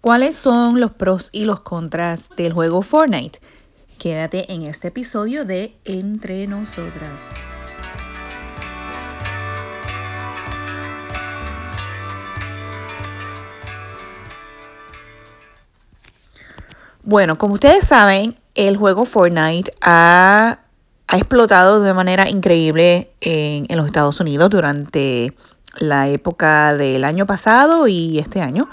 ¿Cuáles son los pros y los contras del juego Fortnite? Quédate en este episodio de Entre Nosotras. Bueno, como ustedes saben, el juego Fortnite ha, explotado de manera increíble en, en los Estados Unidos durante la época del año pasado y este año.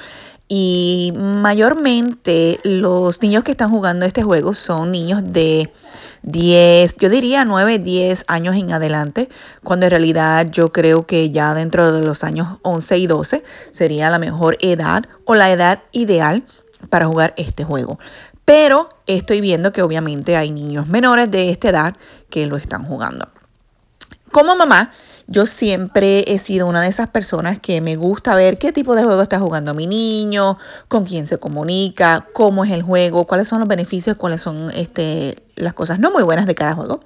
Y mayormente los niños que están jugando este juego son niños de 10, yo diría 9, 10 años en adelante, cuando en realidad yo creo que ya dentro de los años 11 y 12 sería la mejor edad o la edad ideal para jugar este juego. Pero estoy viendo que obviamente hay niños menores de esta edad que lo están jugando. Como mamá, yo siempre he sido una de esas personas que me gusta ver qué tipo de juego está jugando mi niño, con quién se comunica, cómo es el juego, cuáles son los beneficios, cuáles son este, las cosas no muy buenas de cada juego.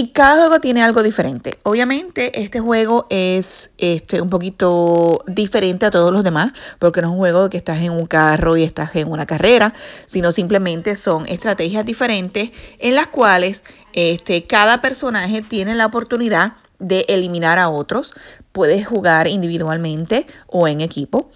Y cada juego tiene algo diferente. Obviamente este juego es este, un poquito diferente a todos los demás, porque no es un juego que estás en un carro y estás en una carrera, sino simplemente son estrategias diferentes en las cuales este, cada personaje tiene la oportunidad de eliminar a otros. Puedes jugar individualmente o en equipo.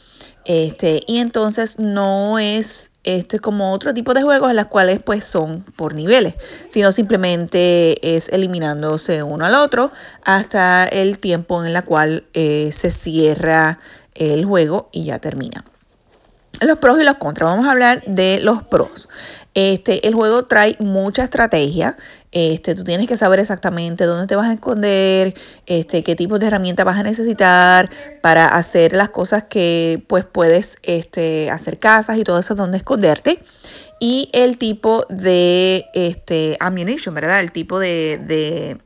Este, y entonces no es este como otro tipo de juegos las cuales pues son por niveles, sino simplemente es eliminándose uno al otro hasta el tiempo en la cual eh, se cierra el juego y ya termina. Los pros y los contras. Vamos a hablar de los pros. Este, el juego trae mucha estrategia. Este, tú tienes que saber exactamente dónde te vas a esconder, este, qué tipo de herramientas vas a necesitar para hacer las cosas que pues puedes este, hacer casas y todo eso donde esconderte. Y el tipo de este, ammunition, ¿verdad? El tipo de, de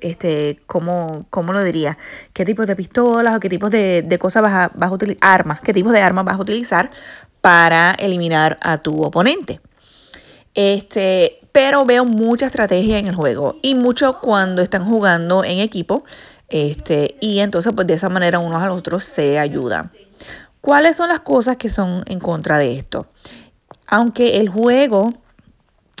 este, ¿cómo, ¿cómo, lo diría? ¿Qué tipos de pistolas o qué tipos de, de cosas vas a, vas a utilizar? Armas, ¿qué tipos de armas vas a utilizar para eliminar a tu oponente? Este, pero veo mucha estrategia en el juego y mucho cuando están jugando en equipo. Este, y entonces, pues de esa manera unos a los otros se ayudan. ¿Cuáles son las cosas que son en contra de esto? Aunque el juego,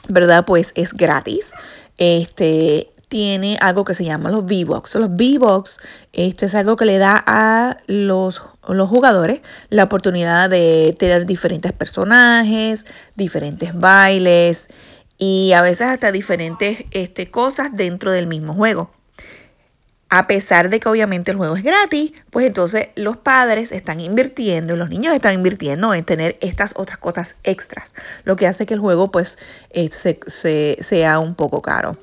¿verdad? Pues es gratis. Este, tiene algo que se llama los V-Box. Los V-Box esto es algo que le da a los, los, jugadores la oportunidad de tener diferentes personajes, diferentes bailes y a veces hasta diferentes este, cosas dentro del mismo juego. A pesar de que obviamente el juego es gratis, pues entonces los padres están invirtiendo, los niños están invirtiendo en tener estas otras cosas extras, lo que hace que el juego pues eh, se, sea un poco caro.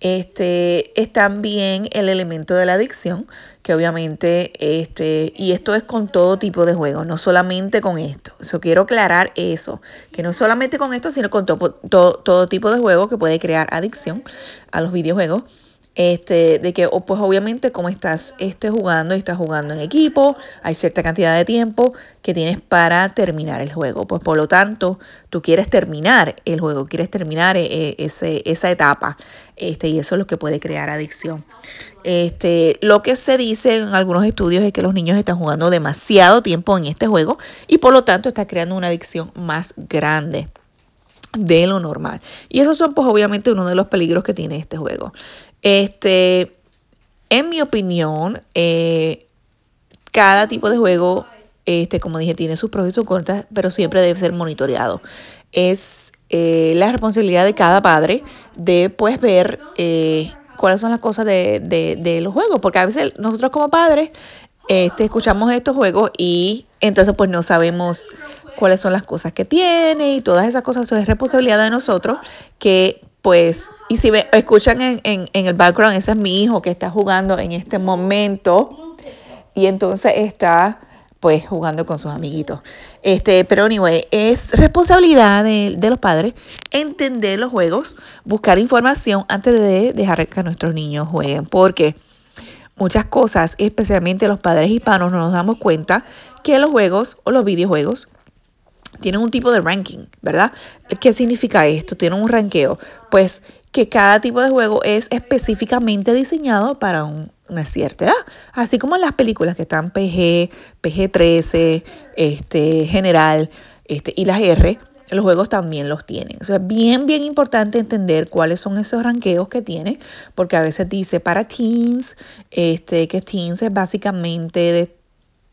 Este, es también el elemento de la adicción, que obviamente, este, y esto es con todo tipo de juegos, no solamente con esto. Eso quiero aclarar eso, que no solamente con esto, sino con todo, todo tipo de juegos que puede crear adicción a los videojuegos este, de que pues obviamente como estás este, jugando y estás jugando en equipo, hay cierta cantidad de tiempo que tienes para terminar el juego. Pues por lo tanto, tú quieres terminar el juego, quieres terminar eh, ese, esa etapa. Este, y eso es lo que puede crear adicción. Este, lo que se dice en algunos estudios es que los niños están jugando demasiado tiempo en este juego y por lo tanto está creando una adicción más grande de lo normal. Y esos son pues obviamente uno de los peligros que tiene este juego. Este, en mi opinión, eh, cada tipo de juego, este, como dije, tiene sus pros y sus contras, pero siempre debe ser monitoreado. Es eh, la responsabilidad de cada padre de pues ver eh, cuáles son las cosas de, de, los juegos, porque a veces nosotros como padres este, escuchamos estos juegos y entonces pues no sabemos cuáles son las cosas que tiene y todas esas cosas. Eso es responsabilidad de nosotros que pues, y si me escuchan en, en, en, el background, ese es mi hijo que está jugando en este momento y entonces está pues jugando con sus amiguitos. Este, pero anyway, es responsabilidad de, de los padres entender los juegos, buscar información antes de dejar que nuestros niños jueguen, porque muchas cosas, especialmente los padres hispanos, no nos damos cuenta que los juegos o los videojuegos tienen un tipo de ranking, ¿verdad? ¿Qué significa esto? Tienen un ranqueo. Pues que cada tipo de juego es específicamente diseñado para una cierta edad. Así como las películas que están PG, PG-13, este, general. este, y las R, los juegos también los tienen. O sea, es bien, bien importante entender cuáles son esos ranqueos que tiene, porque a veces dice para teens, este, que teens es básicamente de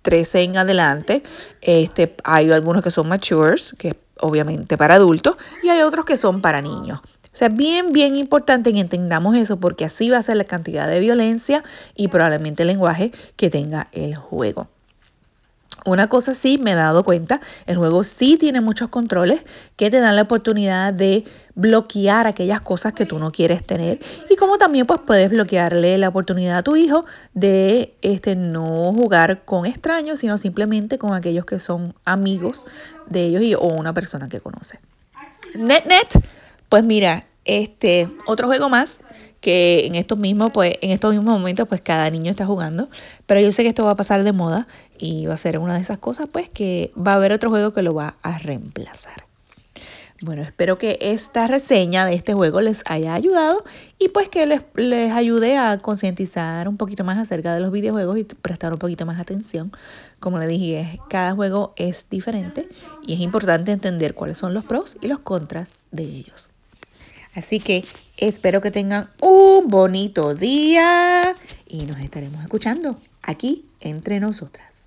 13 en adelante. Este, hay algunos que son matures, que obviamente para adultos, y hay otros que son para niños. O sea, bien, bien importante que entendamos eso porque así va a ser la cantidad de violencia y probablemente el lenguaje que tenga el juego. Una cosa sí me he dado cuenta, el juego sí tiene muchos controles que te dan la oportunidad de bloquear aquellas cosas que tú no quieres tener y como también pues puedes bloquearle la oportunidad a tu hijo de este no jugar con extraños, sino simplemente con aquellos que son amigos de ellos o una persona que conoce. Net net, pues mira, este otro juego más que en estos mismos, pues, en estos mismos momentos, pues cada niño está jugando. Pero yo sé que esto va a pasar de moda y va a ser una de esas cosas, pues, que va a haber otro juego que lo va a reemplazar. Bueno, espero que esta reseña de este juego les haya ayudado y pues que les, les ayude a concientizar un poquito más acerca de los videojuegos y prestar un poquito más atención. Como le dije, cada juego es diferente y es importante entender cuáles son los pros y los contras de ellos. Así que espero que tengan un bonito día y nos estaremos escuchando aquí entre nosotras.